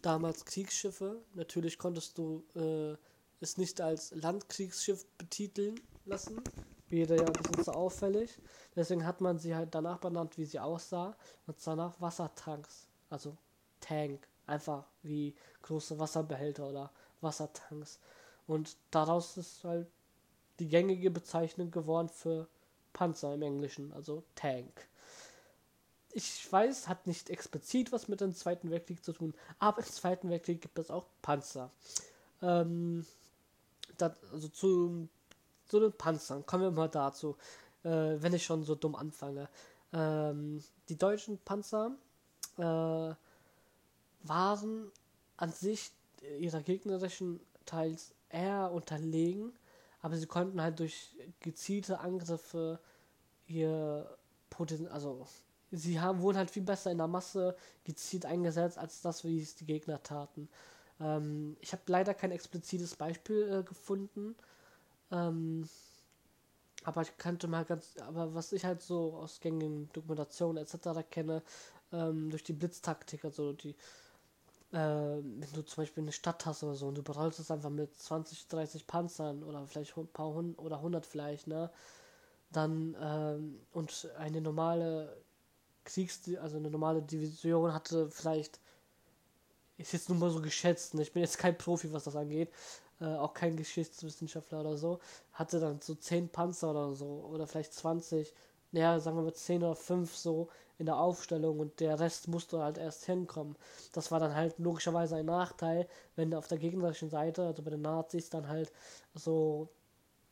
Speaker 1: damals Kriegsschiffe. Natürlich konntest du äh, es nicht als Landkriegsschiff betiteln lassen. Wäre ja ein bisschen zu auffällig. Deswegen hat man sie halt danach benannt, wie sie aussah. Und danach Wassertanks. Also Tank. Einfach wie große Wasserbehälter oder Wassertanks. Und daraus ist halt die gängige Bezeichnung geworden für Panzer im Englischen, also Tank ich weiß, hat nicht explizit was mit dem Zweiten Weltkrieg zu tun, aber im Zweiten Weltkrieg gibt es auch Panzer. Ähm, das, also zu, zu den Panzern, kommen wir mal dazu. äh, wenn ich schon so dumm anfange. Ähm, die deutschen Panzer äh, waren an sich ihrer gegnerischen teils eher unterlegen, aber sie konnten halt durch gezielte Angriffe ihr Potenzial, also sie haben, wurden halt viel besser in der Masse gezielt eingesetzt, als das, wie es die Gegner taten. Ähm, ich habe leider kein explizites Beispiel äh, gefunden. Ähm, aber ich könnte mal ganz, aber was ich halt so aus gängigen Dokumentationen etc. kenne, ähm, durch die Blitztaktik, also die, äh, wenn du zum Beispiel eine Stadt hast oder so und du berollst es einfach mit 20, 30 Panzern oder vielleicht ein paar hundert oder 100 vielleicht, ne, dann, ähm, und eine normale Kriegs, also eine normale Division hatte vielleicht, ist jetzt nur mal so geschätzt, ne? ich bin jetzt kein Profi, was das angeht, äh, auch kein Geschichtswissenschaftler oder so, hatte dann so 10 Panzer oder so, oder vielleicht 20, naja, sagen wir mal 10 oder 5 so in der Aufstellung und der Rest musste halt erst hinkommen. Das war dann halt logischerweise ein Nachteil, wenn auf der gegnerischen Seite, also bei den Nazis, dann halt so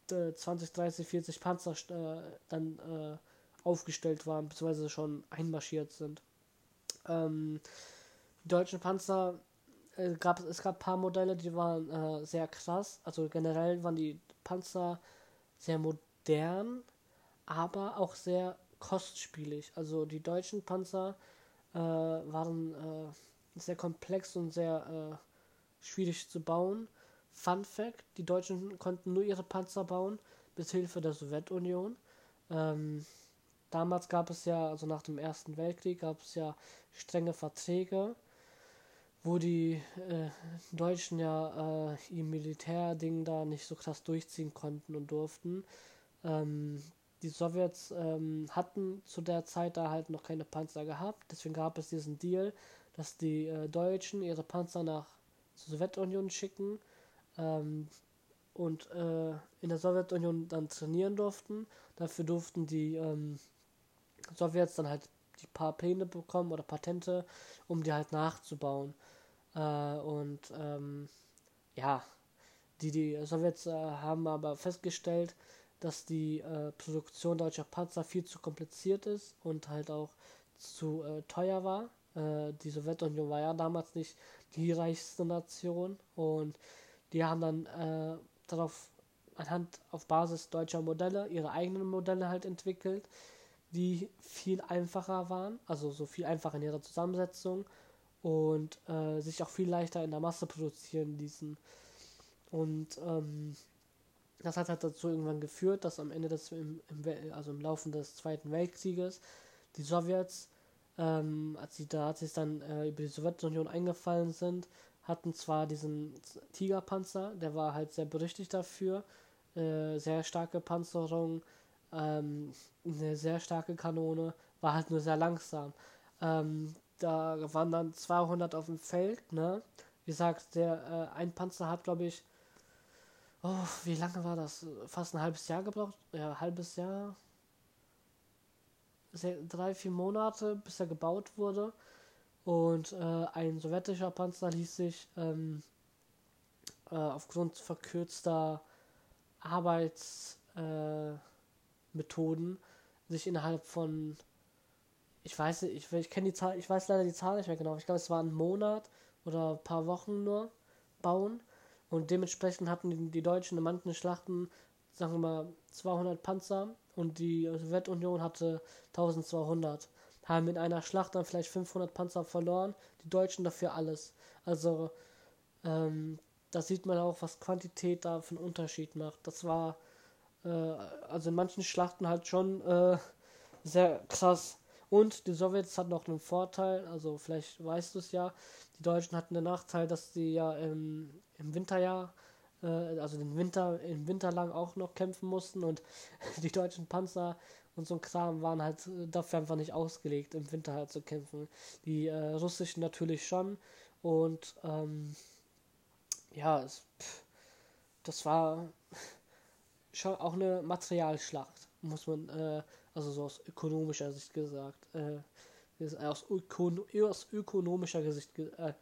Speaker 1: 20, 30, 40 Panzer äh, dann äh, aufgestellt waren, beziehungsweise schon einmarschiert sind. Ähm, die deutschen Panzer, äh, gab, es gab ein paar Modelle, die waren äh, sehr krass. Also generell waren die Panzer sehr modern, aber auch sehr kostspielig. Also die deutschen Panzer äh, waren äh, sehr komplex und sehr äh, schwierig zu bauen. Fun Fact: Die Deutschen konnten nur ihre Panzer bauen, mit Hilfe der Sowjetunion. Ähm, damals gab es ja, also nach dem Ersten Weltkrieg, gab es ja strenge Verträge, wo die äh, Deutschen ja äh, ihr Militärding da nicht so krass durchziehen konnten und durften. Ähm, die Sowjets ähm, hatten zu der Zeit da halt noch keine Panzer gehabt, deswegen gab es diesen Deal, dass die äh, Deutschen ihre Panzer nach zur Sowjetunion schicken ähm, und äh, in der Sowjetunion dann trainieren durften. Dafür durften die ähm, Sowjets dann halt die paar Pläne bekommen oder Patente, um die halt nachzubauen. Äh, und ähm, ja, die, die Sowjets äh, haben aber festgestellt, dass die äh, Produktion deutscher Panzer viel zu kompliziert ist und halt auch zu äh, teuer war. Äh, die Sowjetunion war ja damals nicht die reichste Nation und die haben dann äh, darauf anhand auf Basis deutscher Modelle ihre eigenen Modelle halt entwickelt die viel einfacher waren, also so viel einfacher in ihrer Zusammensetzung und äh, sich auch viel leichter in der Masse produzieren ließen. Und ähm, das hat halt dazu irgendwann geführt, dass am Ende des, im, im, also im Laufe des Zweiten Weltkrieges, die Sowjets, ähm, als die Nazis dann äh, über die Sowjetunion eingefallen sind, hatten zwar diesen Tigerpanzer, der war halt sehr berüchtigt dafür, äh, sehr starke Panzerung, ähm, eine sehr starke Kanone, war halt nur sehr langsam. Ähm, da waren dann 200 auf dem Feld, ne? Wie gesagt, der äh, ein Panzer hat, glaube ich, oh, wie lange war das? Fast ein halbes Jahr gebraucht? Ja, ein halbes Jahr. Drei, vier Monate, bis er gebaut wurde. Und äh, ein sowjetischer Panzer ließ sich ähm, äh, aufgrund verkürzter Arbeits äh, sich innerhalb von ich weiß ich, ich kenne die Zahl, ich weiß leider die Zahl nicht mehr genau. Ich glaube, es war ein Monat oder ein paar Wochen nur bauen und dementsprechend hatten die, Deutschen in manchen Schlachten, sagen wir mal, 200 Panzer und die Sowjetunion hatte 1200. Haben in einer Schlacht dann vielleicht 500 Panzer verloren, die Deutschen dafür alles. Also, ähm, da sieht man auch, was Quantität da für einen Unterschied macht. Das war äh, also in manchen Schlachten halt schon äh, sehr krass. Und die Sowjets hatten noch einen Vorteil, also vielleicht weißt du es ja, die Deutschen hatten den Nachteil, dass sie ja im, im Winterjahr, äh, also den Winter, im Winter lang auch noch kämpfen mussten und (laughs) die deutschen Panzer und so ein Kram waren halt dafür einfach nicht ausgelegt, im Winter halt zu kämpfen. Die äh, russischen natürlich schon und ähm, ja, es, pff, das war (laughs) schon auch eine Materialschlacht, muss man, äh, also so aus ökonomischer Sicht gesagt, äh, aus, Ökon aus ökonomischer Sicht, äh,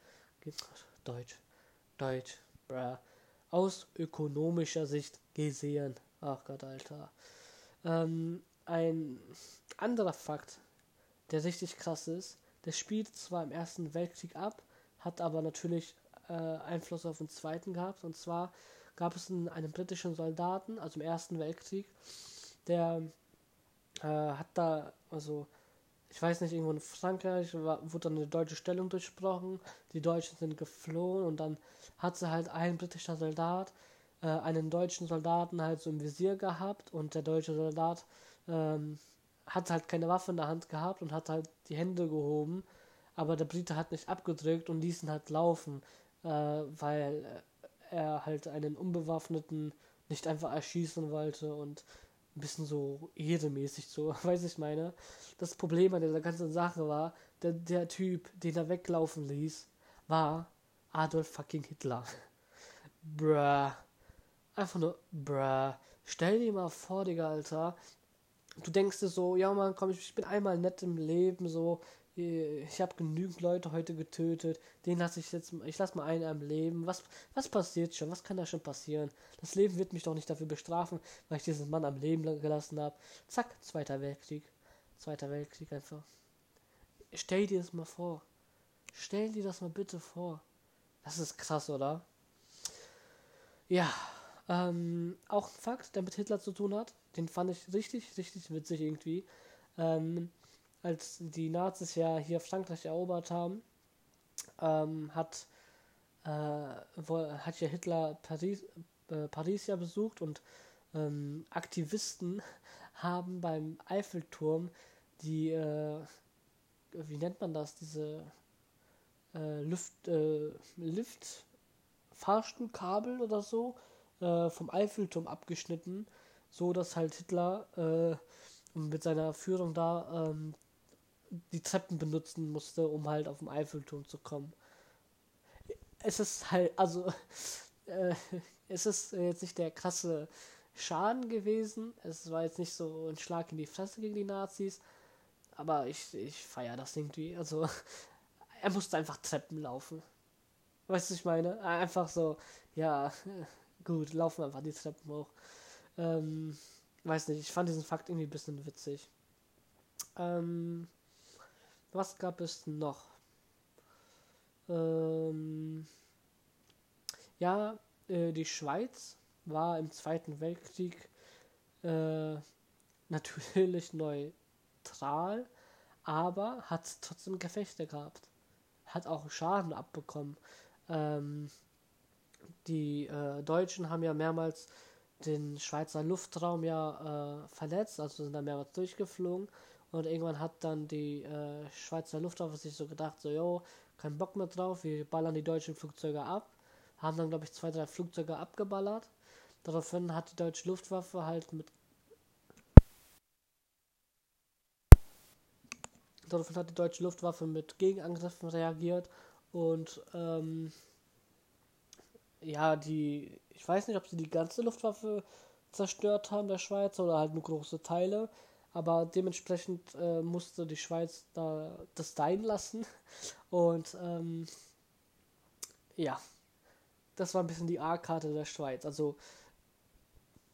Speaker 1: Deutsch, Deutsch, bruh, aus ökonomischer Sicht gesehen. Ach Gott, Alter. Ähm, ein anderer Fakt, der richtig krass ist, der spielt zwar im Ersten Weltkrieg ab, hat aber natürlich äh, Einfluss auf den Zweiten gehabt. Und zwar gab es einen, einen britischen Soldaten, also im Ersten Weltkrieg, der äh, hat da, also ich weiß nicht, irgendwo in Frankreich war, wurde dann eine deutsche Stellung durchbrochen, die Deutschen sind geflohen und dann hat sie halt ein britischer Soldat äh, einen deutschen Soldaten halt so im Visier gehabt und der deutsche Soldat ähm, hat halt keine Waffe in der Hand gehabt und hat halt die Hände gehoben, aber der Brite hat nicht abgedrückt und ließ ihn halt laufen, äh, weil er halt einen Unbewaffneten nicht einfach erschießen wollte und ein bisschen so ehremäßig so, (laughs) weiß ich meine. Das Problem an dieser ganzen Sache war, der, der Typ, den er weglaufen ließ, war Adolf fucking Hitler. (laughs) Bruh. Einfach nur, bruh. Stell dir mal vor, Digga, Alter. Du denkst dir so, ja man, komm, ich bin einmal nett im Leben, so, ich habe genügend Leute heute getötet, den lasse ich jetzt, ich lasse mal einen am Leben. Was, was passiert schon? Was kann da schon passieren? Das Leben wird mich doch nicht dafür bestrafen, weil ich diesen Mann am Leben gelassen habe. Zack, Zweiter Weltkrieg. Zweiter Weltkrieg einfach. Stell dir das mal vor. Stell dir das mal bitte vor. Das ist krass, oder? Ja, ähm, auch ein Fakt, der mit Hitler zu tun hat. Den fand ich richtig, richtig witzig irgendwie. Ähm, als die Nazis ja hier Frankreich erobert haben, ähm, hat, äh, wo, hat ja Hitler Paris, äh, Paris ja besucht und ähm, Aktivisten (laughs) haben beim Eiffelturm die, äh, wie nennt man das, diese äh, Luft, äh, Lift, Fahrstuhlkabel oder so äh, vom Eiffelturm abgeschnitten, so dass halt Hitler äh, mit seiner Führung da ähm, die Treppen benutzen musste, um halt auf den Eiffelturm zu kommen. Es ist halt, also, (laughs) äh, es ist jetzt nicht der krasse Schaden gewesen. Es war jetzt nicht so ein Schlag in die Fresse gegen die Nazis. Aber ich, ich feiere das irgendwie. Also, (laughs) er musste einfach Treppen laufen. Weißt du, ich meine? Einfach so, ja, (laughs) gut, laufen einfach die Treppen hoch. Ähm, weiß nicht, ich fand diesen Fakt irgendwie ein bisschen witzig. Ähm, was gab es noch? Ähm, ja, äh, die Schweiz war im Zweiten Weltkrieg äh, (laughs) natürlich neutral, aber hat trotzdem Gefechte gehabt. Hat auch Schaden abbekommen. Ähm, die äh, Deutschen haben ja mehrmals den Schweizer Luftraum ja äh, verletzt, also sind da mehrmals durchgeflogen und irgendwann hat dann die äh, Schweizer Luftwaffe sich so gedacht, so, yo, kein Bock mehr drauf, wir ballern die deutschen Flugzeuge ab. Haben dann, glaube ich, zwei, drei Flugzeuge abgeballert. Daraufhin hat die deutsche Luftwaffe halt mit. Daraufhin hat die deutsche Luftwaffe mit Gegenangriffen reagiert und ähm, ja, die, ich weiß nicht, ob sie die ganze Luftwaffe zerstört haben, der Schweiz, oder halt nur große Teile. Aber dementsprechend äh, musste die Schweiz da das sein lassen. Und ähm, ja, das war ein bisschen die A-Karte der Schweiz. Also,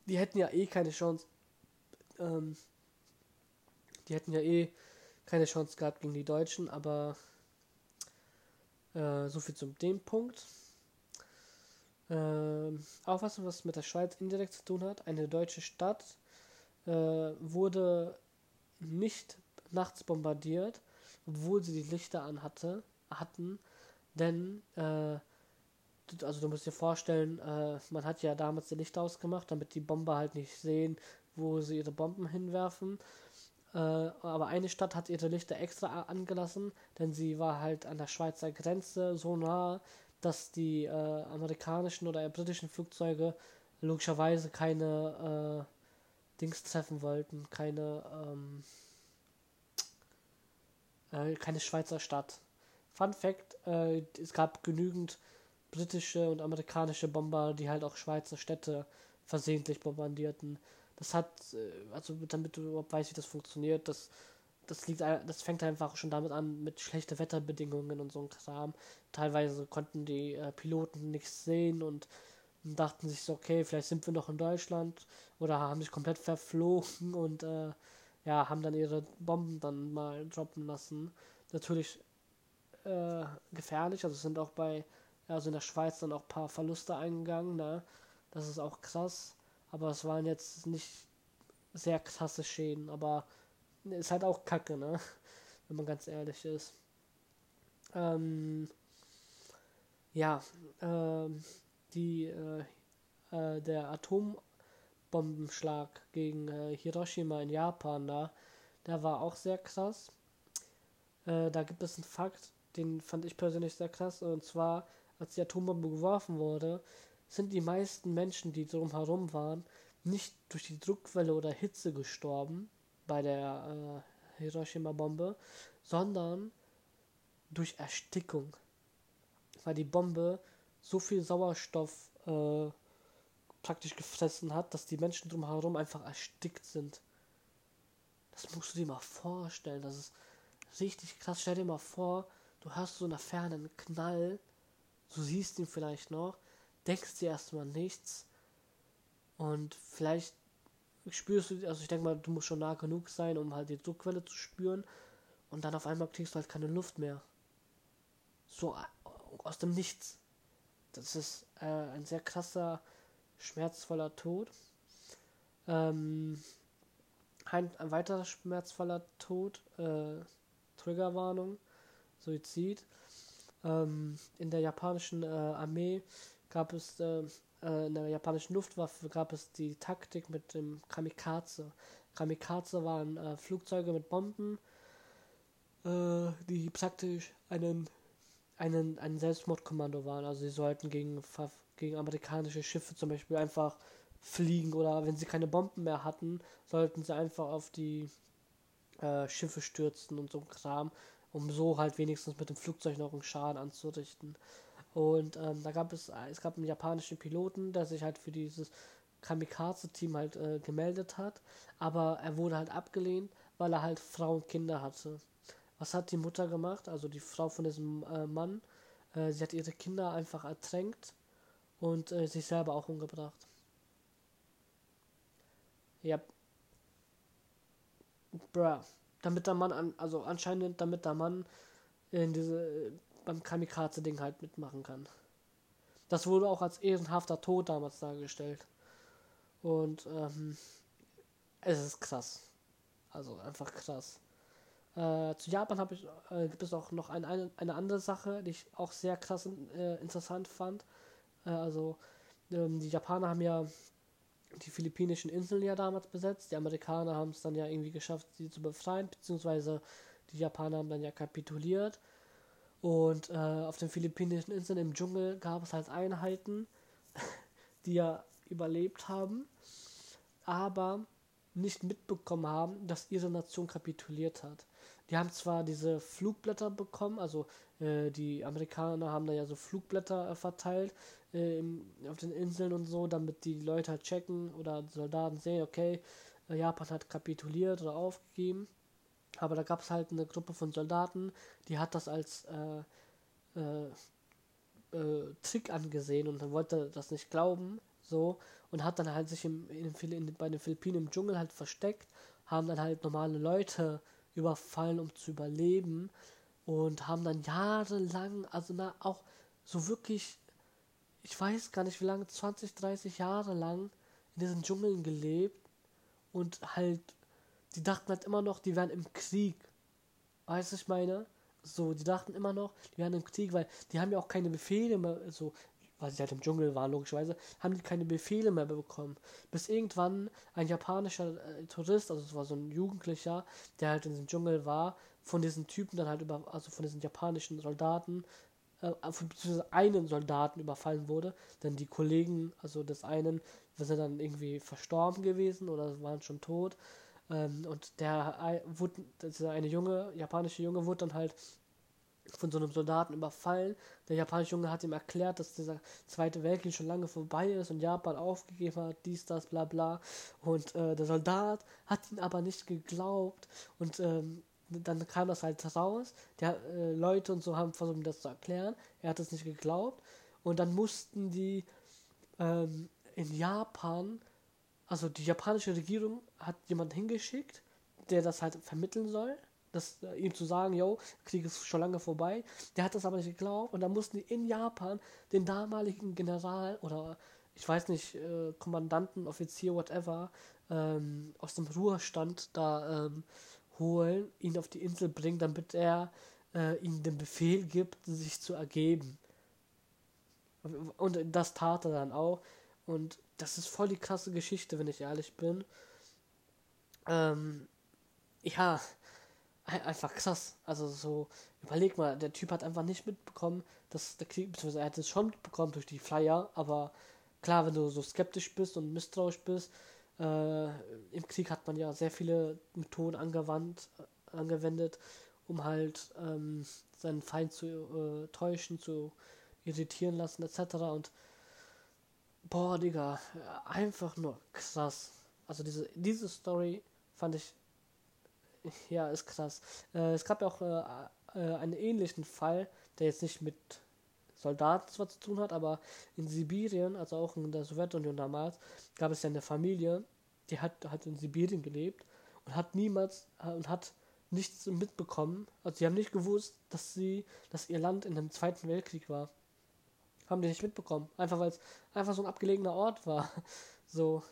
Speaker 1: die hätten ja eh keine Chance. Ähm, die hätten ja eh keine Chance gehabt gegen die Deutschen, aber äh, so viel zum dem Punkt. Ähm, auch was, was mit der Schweiz indirekt zu tun hat. Eine deutsche Stadt äh, wurde nicht nachts bombardiert, obwohl sie die Lichter an hatte, hatten, denn äh, also du musst dir vorstellen, äh, man hat ja damals die Lichter ausgemacht, damit die Bomber halt nicht sehen, wo sie ihre Bomben hinwerfen. Äh, aber eine Stadt hat ihre Lichter extra angelassen, denn sie war halt an der Schweizer Grenze so nah, dass die äh, amerikanischen oder britischen Flugzeuge logischerweise keine äh, Dings treffen wollten, keine, ähm, äh, keine Schweizer Stadt. Fun Fact, äh, es gab genügend britische und amerikanische Bomber, die halt auch Schweizer Städte versehentlich bombardierten. Das hat, äh, also damit du überhaupt weißt, wie das funktioniert, das, das liegt, das fängt einfach schon damit an mit schlechten Wetterbedingungen und so ein Kram. Teilweise konnten die äh, Piloten nichts sehen und und dachten sich so, okay, vielleicht sind wir noch in Deutschland oder haben sich komplett verflogen und äh, ja, haben dann ihre Bomben dann mal droppen lassen. Natürlich äh, gefährlich, also sind auch bei, also in der Schweiz dann auch ein paar Verluste eingegangen, ne? Das ist auch krass, aber es waren jetzt nicht sehr krasse Schäden, aber ist halt auch kacke, ne? (laughs) Wenn man ganz ehrlich ist. Ähm, ja, ähm, die, äh, äh, der Atombombenschlag gegen äh, Hiroshima in Japan da, der war auch sehr krass. Äh, da gibt es einen Fakt, den fand ich persönlich sehr krass, und zwar, als die Atombombe geworfen wurde, sind die meisten Menschen, die drumherum waren, nicht durch die Druckwelle oder Hitze gestorben bei der äh, Hiroshima-Bombe, sondern durch Erstickung. Weil die Bombe so viel Sauerstoff äh, praktisch gefressen hat, dass die Menschen drumherum einfach erstickt sind. Das musst du dir mal vorstellen. Das ist richtig krass. Stell dir mal vor, du hast so in der Ferne einen Knall, du siehst ihn vielleicht noch, denkst dir erstmal nichts und vielleicht spürst du, also ich denke mal, du musst schon nah genug sein, um halt die Druckquelle zu spüren und dann auf einmal kriegst du halt keine Luft mehr. So äh, aus dem Nichts. Das ist äh, ein sehr krasser, schmerzvoller Tod. Ähm, ein, ein weiterer schmerzvoller Tod, äh, Triggerwarnung, Suizid. Ähm, in der japanischen äh, Armee gab es, äh, äh, in der japanischen Luftwaffe gab es die Taktik mit dem Kamikaze. Kamikaze waren äh, Flugzeuge mit Bomben, äh, die praktisch einen einen, ein Selbstmordkommando waren. Also sie sollten gegen, gegen amerikanische Schiffe zum Beispiel einfach fliegen oder wenn sie keine Bomben mehr hatten, sollten sie einfach auf die äh, Schiffe stürzen und so Kram, um so halt wenigstens mit dem Flugzeug noch einen Schaden anzurichten. Und ähm, da gab es, es gab einen japanischen Piloten, der sich halt für dieses Kamikaze-Team halt äh, gemeldet hat, aber er wurde halt abgelehnt, weil er halt Frau und Kinder hatte. Was hat die Mutter gemacht, also die Frau von diesem äh, Mann? Äh, sie hat ihre Kinder einfach ertränkt und äh, sich selber auch umgebracht. Ja. Bruh. Damit der Mann, an, also anscheinend, damit der Mann in diese, beim Kamikaze-Ding halt mitmachen kann. Das wurde auch als ehrenhafter Tod damals dargestellt. Und ähm, es ist krass. Also einfach krass. Äh, zu Japan ich, äh, gibt es auch noch ein, eine, eine andere Sache, die ich auch sehr krass äh, interessant fand. Äh, also ähm, die Japaner haben ja die philippinischen Inseln ja damals besetzt. Die Amerikaner haben es dann ja irgendwie geschafft, sie zu befreien, beziehungsweise die Japaner haben dann ja kapituliert. Und äh, auf den philippinischen Inseln im Dschungel gab es halt Einheiten, (laughs) die ja überlebt haben, aber nicht mitbekommen haben, dass ihre Nation kapituliert hat. Die haben zwar diese Flugblätter bekommen, also äh, die Amerikaner haben da ja so Flugblätter äh, verteilt äh, im, auf den Inseln und so, damit die Leute halt checken oder Soldaten sehen, okay, äh, Japan hat kapituliert oder aufgegeben. Aber da gab es halt eine Gruppe von Soldaten, die hat das als äh, äh, Trick angesehen und dann wollte das nicht glauben, so, und hat dann halt sich im, in, in, bei den Philippinen im Dschungel halt versteckt, haben dann halt normale Leute überfallen, um zu überleben. Und haben dann jahrelang, also na, auch so wirklich, ich weiß gar nicht wie lange, 20, 30 Jahre lang in diesen Dschungeln gelebt. Und halt, die dachten halt immer noch, die wären im Krieg. Weißt du, ich meine? So, die dachten immer noch, die wären im Krieg, weil die haben ja auch keine Befehle mehr, so, weil sie halt im Dschungel waren, logischerweise, haben die keine Befehle mehr bekommen. Bis irgendwann ein japanischer äh, Tourist, also es war so ein Jugendlicher, der halt in diesem Dschungel war, von diesen Typen dann halt über, also von diesen japanischen Soldaten, äh, von einen Soldaten überfallen wurde, denn die Kollegen, also des einen, sind dann irgendwie verstorben gewesen oder waren schon tot. Ähm, und der äh, wurde, dieser eine junge, japanische Junge wurde dann halt von so einem Soldaten überfallen. Der japanische Junge hat ihm erklärt, dass dieser Zweite Weltkrieg schon lange vorbei ist und Japan aufgegeben hat, dies, das, bla bla. Und äh, der Soldat hat ihn aber nicht geglaubt und ähm, dann kam das halt raus. Der äh, Leute und so haben versucht, ihm das zu erklären. Er hat es nicht geglaubt. Und dann mussten die ähm, in Japan, also die japanische Regierung hat jemanden hingeschickt, der das halt vermitteln soll, das, äh, ihm zu sagen, yo, Krieg ist schon lange vorbei. Der hat das aber nicht geglaubt und dann mussten die in Japan den damaligen General oder ich weiß nicht, äh, Kommandanten, Offizier, whatever, ähm, aus dem Ruhestand da ähm, holen, ihn auf die Insel bringen, damit er äh, ihnen den Befehl gibt, sich zu ergeben. Und das tat er dann auch. Und das ist voll die krasse Geschichte, wenn ich ehrlich bin. Ähm, ja, einfach krass. Also so, überleg mal, der Typ hat einfach nicht mitbekommen, dass der Krieg, beziehungsweise er hat es schon mitbekommen durch die Flyer, aber klar, wenn du so skeptisch bist und misstrauisch bist, äh, im Krieg hat man ja sehr viele Methoden angewandt, äh, angewendet, um halt ähm, seinen Feind zu äh, täuschen, zu irritieren lassen, etc. Und boah, Digga, einfach nur krass. Also diese, diese Story fand ich, ja, ist krass. Äh, es gab ja auch äh, äh, einen ähnlichen Fall, der jetzt nicht mit Soldaten zwar zu tun hat, aber in Sibirien, also auch in der Sowjetunion damals, gab es ja eine Familie, die hat, hat in Sibirien gelebt und hat niemals äh, und hat nichts mitbekommen. Also sie haben nicht gewusst, dass sie, dass ihr Land in dem Zweiten Weltkrieg war. Haben die nicht mitbekommen. Einfach weil es einfach so ein abgelegener Ort war. (laughs) So.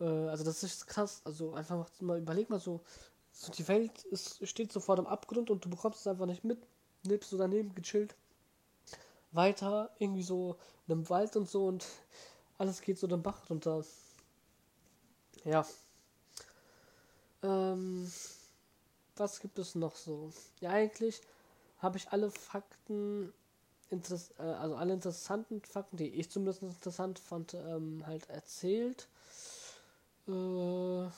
Speaker 1: Äh, also das ist krass. Also einfach mal überleg mal so, so die Welt ist, steht so vor dem Abgrund und du bekommst es einfach nicht mit. Lebst du daneben gechillt. Weiter, irgendwie so in einem Wald und so und alles geht so den Bach runter. Ja. Ähm, was gibt es noch so? Ja, eigentlich habe ich alle Fakten, Interess äh, also alle interessanten Fakten, die ich zumindest interessant fand, ähm, halt erzählt. Äh,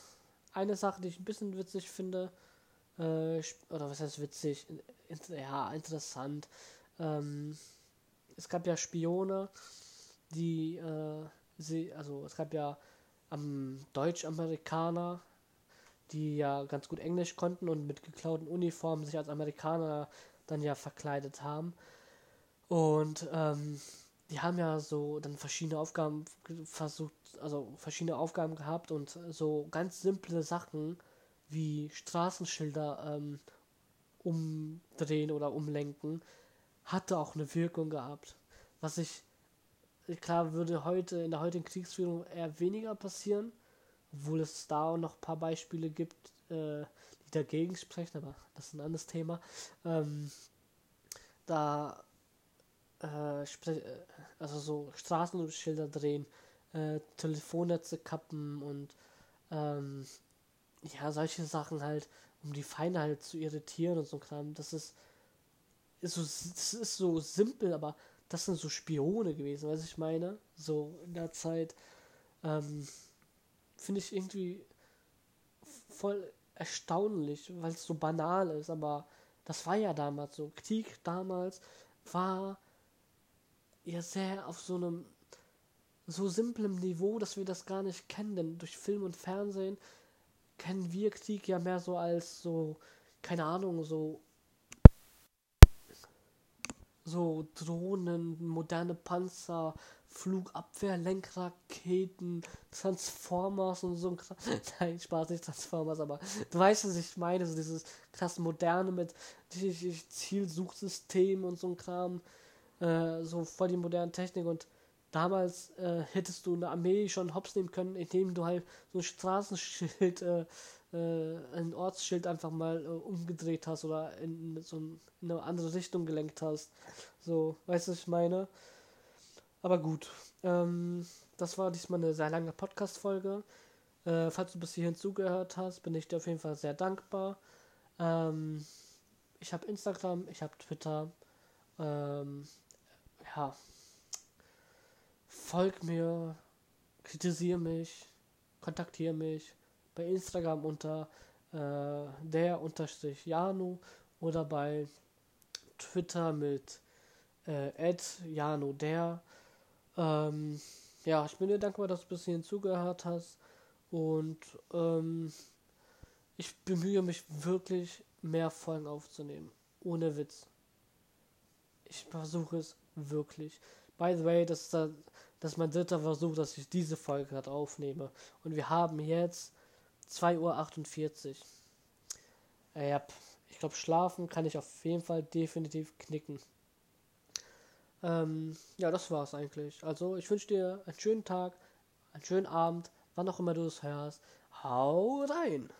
Speaker 1: eine Sache, die ich ein bisschen witzig finde, äh, oder was heißt witzig? In, ja, interessant. Ähm, es gab ja Spione, die, äh, sie, also es gab ja am Deutsch-Amerikaner, die ja ganz gut Englisch konnten und mit geklauten Uniformen sich als Amerikaner dann ja verkleidet haben. Und ähm, die haben ja so dann verschiedene Aufgaben versucht, also verschiedene Aufgaben gehabt und so ganz simple Sachen wie Straßenschilder ähm, umdrehen oder umlenken hatte auch eine Wirkung gehabt. Was ich klar würde heute in der heutigen Kriegsführung eher weniger passieren, obwohl es da auch noch ein paar Beispiele gibt, äh, die dagegen sprechen, aber das ist ein anderes Thema. Ähm, da äh, äh also so Straßenschilder drehen, äh, Telefonnetze kappen und ähm, ja, solche Sachen halt, um die Feinde halt zu irritieren und so Kram. Das ist, ist so, das ist so simpel, aber das sind so Spione gewesen, was ich meine. So in der Zeit. Ähm, Finde ich irgendwie voll erstaunlich, weil es so banal ist, aber das war ja damals so. Krieg damals war ja sehr auf so einem so simplem Niveau, dass wir das gar nicht kennen, denn durch Film und Fernsehen kennen wir Krieg ja mehr so als so, keine Ahnung, so so Drohnen, moderne Panzer, Flugabwehr, Lenkraketen, Transformers und so ein Kram. (laughs) Nein, Spaß, nicht Transformers, aber du weißt, was ich meine, so dieses krass moderne mit Zielsuchsystem und so ein Kram, äh, so voll die moderne Technik und damals äh, hättest du eine Armee schon hops nehmen können, indem du halt so ein Straßenschild äh, äh, ein Ortsschild einfach mal äh, umgedreht hast oder in, so ein, in eine andere Richtung gelenkt hast. So, weißt du, was ich meine? Aber gut. Ähm, das war diesmal eine sehr lange Podcast-Folge. Äh, falls du bis hierhin zugehört hast, bin ich dir auf jeden Fall sehr dankbar. Ähm, ich habe Instagram, ich habe Twitter. Ähm, ja. Folg mir, kritisiere mich, kontaktiere mich bei Instagram unter äh, der unterstrich Janu oder bei Twitter mit äh, Janu der. Ähm, ja, ich bin dir dankbar, dass du bis hierhin zugehört hast und ähm, ich bemühe mich wirklich mehr Folgen aufzunehmen. Ohne Witz. Ich versuche es wirklich. By the way, das ist, das ist mein dritter Versuch, dass ich diese Folge gerade aufnehme. Und wir haben jetzt 2.48 Uhr. Äh, ja, ich glaube, schlafen kann ich auf jeden Fall definitiv knicken. Ähm, ja, das war's eigentlich. Also, ich wünsche dir einen schönen Tag, einen schönen Abend, wann auch immer du es hörst. Hau rein!